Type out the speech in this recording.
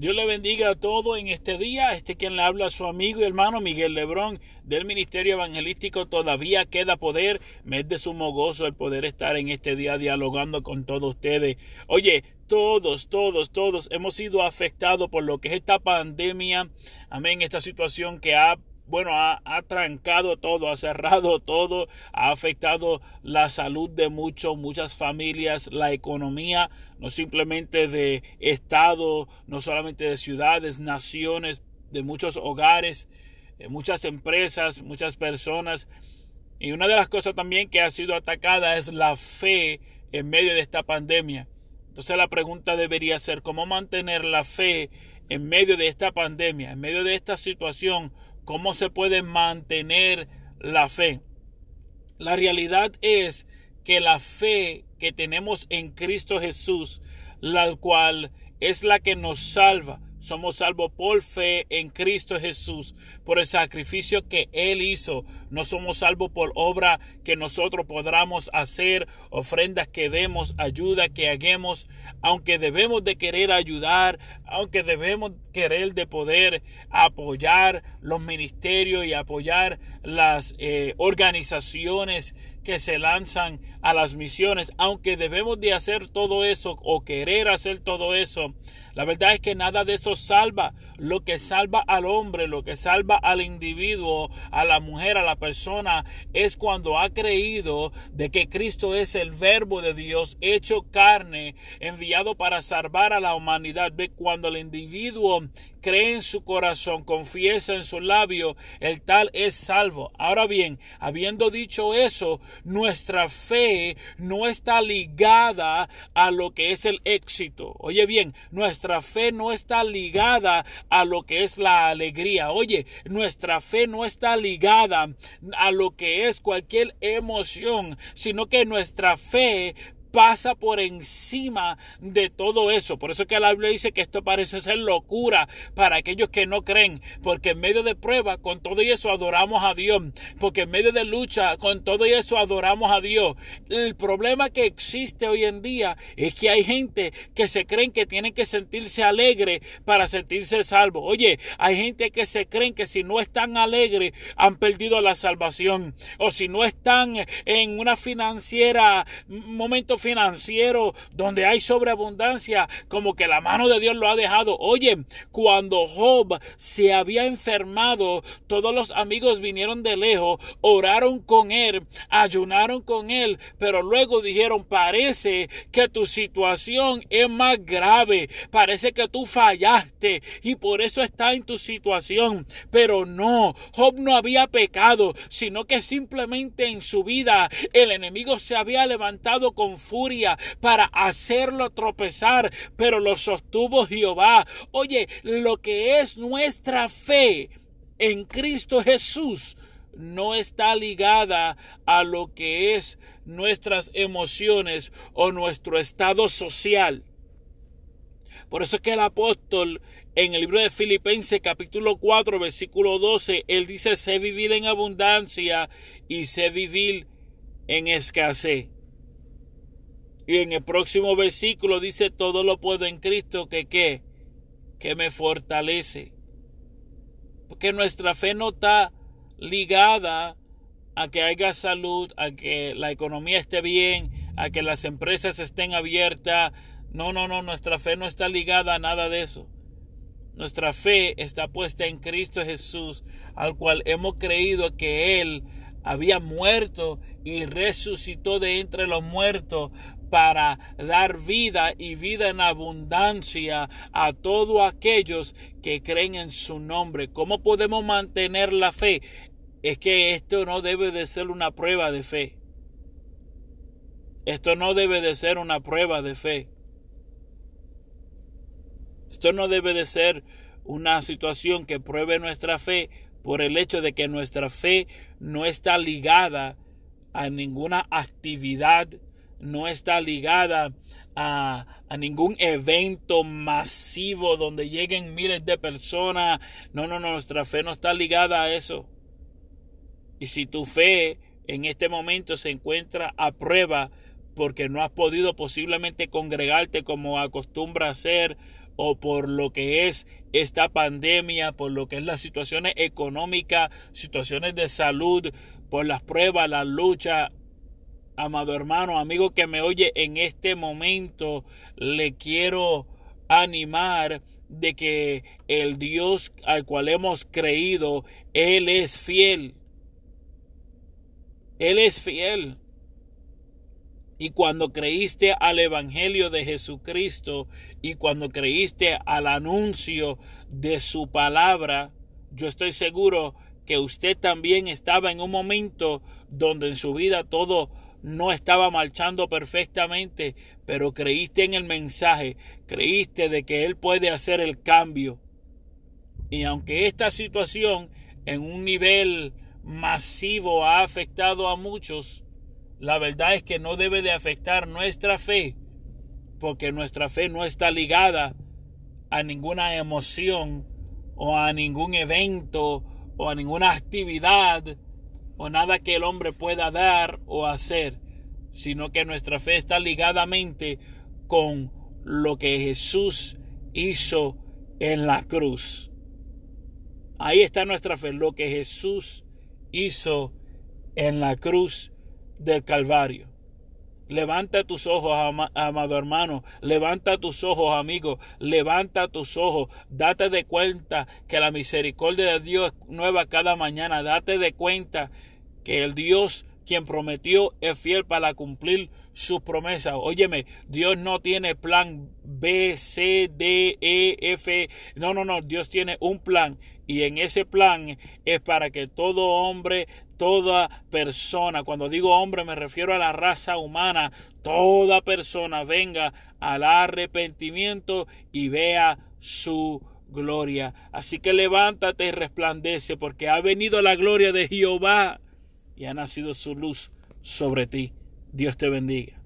Dios le bendiga a todos en este día. Este quien le habla a su amigo y hermano Miguel Lebrón del Ministerio Evangelístico. Todavía queda poder. Me es de sumo gozo el poder estar en este día dialogando con todos ustedes. Oye, todos, todos, todos hemos sido afectados por lo que es esta pandemia. Amén. Esta situación que ha bueno, ha, trancado todo, ha cerrado todo, ha afectado la salud de muchos, muchas familias, la economía, no simplemente de estado, no solamente de ciudades, naciones, de muchos hogares, de muchas empresas, muchas personas. Y una de las cosas también que ha sido atacada es la fe en medio de esta pandemia. Entonces la pregunta debería ser cómo mantener la fe en medio de esta pandemia, en medio de esta situación ¿Cómo se puede mantener la fe? La realidad es que la fe que tenemos en Cristo Jesús, la cual es la que nos salva, somos salvos por fe en Cristo Jesús, por el sacrificio que Él hizo. No somos salvos por obra que nosotros podamos hacer, ofrendas que demos, ayuda que hagamos, aunque debemos de querer ayudar, aunque debemos querer de poder apoyar los ministerios y apoyar las eh, organizaciones que se lanzan a las misiones, aunque debemos de hacer todo eso o querer hacer todo eso, la verdad es que nada de eso salva. Lo que salva al hombre, lo que salva al individuo, a la mujer, a la persona, es cuando ha creído de que Cristo es el verbo de Dios hecho carne, enviado para salvar a la humanidad. Ve cuando el individuo cree en su corazón, confiesa en su labio, el tal es salvo. Ahora bien, habiendo dicho eso, nuestra fe no está ligada a lo que es el éxito. Oye bien, nuestra fe no está ligada a lo que es la alegría. Oye, nuestra fe no está ligada a lo que es cualquier emoción, sino que nuestra fe pasa por encima de todo eso. Por eso que la Biblia dice que esto parece ser locura para aquellos que no creen, porque en medio de prueba, con todo eso adoramos a Dios, porque en medio de lucha, con todo eso adoramos a Dios. El problema que existe hoy en día es que hay gente que se creen que tienen que sentirse alegre para sentirse salvo. Oye, hay gente que se creen que si no están alegres han perdido la salvación o si no están en una financiera momento financiero donde hay sobreabundancia, como que la mano de Dios lo ha dejado. Oye, cuando Job se había enfermado, todos los amigos vinieron de lejos, oraron con él, ayunaron con él, pero luego dijeron, parece que tu situación es más grave, parece que tú fallaste y por eso está en tu situación. Pero no, Job no había pecado, sino que simplemente en su vida el enemigo se había levantado con furia para hacerlo tropezar, pero lo sostuvo Jehová. Oye, lo que es nuestra fe en Cristo Jesús no está ligada a lo que es nuestras emociones o nuestro estado social. Por eso es que el apóstol en el libro de Filipenses capítulo 4 versículo 12, él dice, sé vivir en abundancia y sé vivir en escasez. Y en el próximo versículo dice, todo lo puedo en Cristo que qué, que me fortalece. Porque nuestra fe no está ligada a que haya salud, a que la economía esté bien, a que las empresas estén abiertas. No, no, no, nuestra fe no está ligada a nada de eso. Nuestra fe está puesta en Cristo Jesús, al cual hemos creído que Él había muerto y resucitó de entre los muertos para dar vida y vida en abundancia a todos aquellos que creen en su nombre. ¿Cómo podemos mantener la fe? Es que esto no debe de ser una prueba de fe. Esto no debe de ser una prueba de fe. Esto no debe de ser una situación que pruebe nuestra fe por el hecho de que nuestra fe no está ligada a ninguna actividad no está ligada a, ningún evento masivo donde lleguen miles de personas. No, no, no, nuestra fe no está ligada a eso. Y si tu fe en este momento se encuentra a prueba porque no has podido posiblemente congregarte como acostumbra hacer o por lo que es esta pandemia, por lo que es las situaciones económicas, situaciones de salud, por las pruebas, la lucha, amado hermano, amigo que me oye en este momento, le quiero animar de que el Dios al cual hemos creído, Él es fiel. Él es fiel. Y cuando creíste al Evangelio de Jesucristo y cuando creíste al anuncio de su palabra, yo estoy seguro que usted también estaba en un momento donde en su vida todo no estaba marchando perfectamente, pero creíste en el mensaje, creíste de que Él puede hacer el cambio. Y aunque esta situación en un nivel masivo ha afectado a muchos, la verdad es que no debe de afectar nuestra fe, porque nuestra fe no está ligada a ninguna emoción o a ningún evento o a ninguna actividad o nada que el hombre pueda dar o hacer, sino que nuestra fe está ligadamente con lo que Jesús hizo en la cruz. Ahí está nuestra fe, lo que Jesús hizo en la cruz del Calvario. Levanta tus ojos, amado hermano. Levanta tus ojos, amigo. Levanta tus ojos. Date de cuenta que la misericordia de Dios es nueva cada mañana. Date de cuenta que el Dios quien prometió es fiel para cumplir sus promesas. Óyeme, Dios no tiene plan B, C, D, E, F. No, no, no. Dios tiene un plan y en ese plan es para que todo hombre, toda persona, cuando digo hombre me refiero a la raza humana, toda persona venga al arrepentimiento y vea su gloria. Así que levántate y resplandece porque ha venido la gloria de Jehová y ha nacido su luz sobre ti. Dios te bendiga.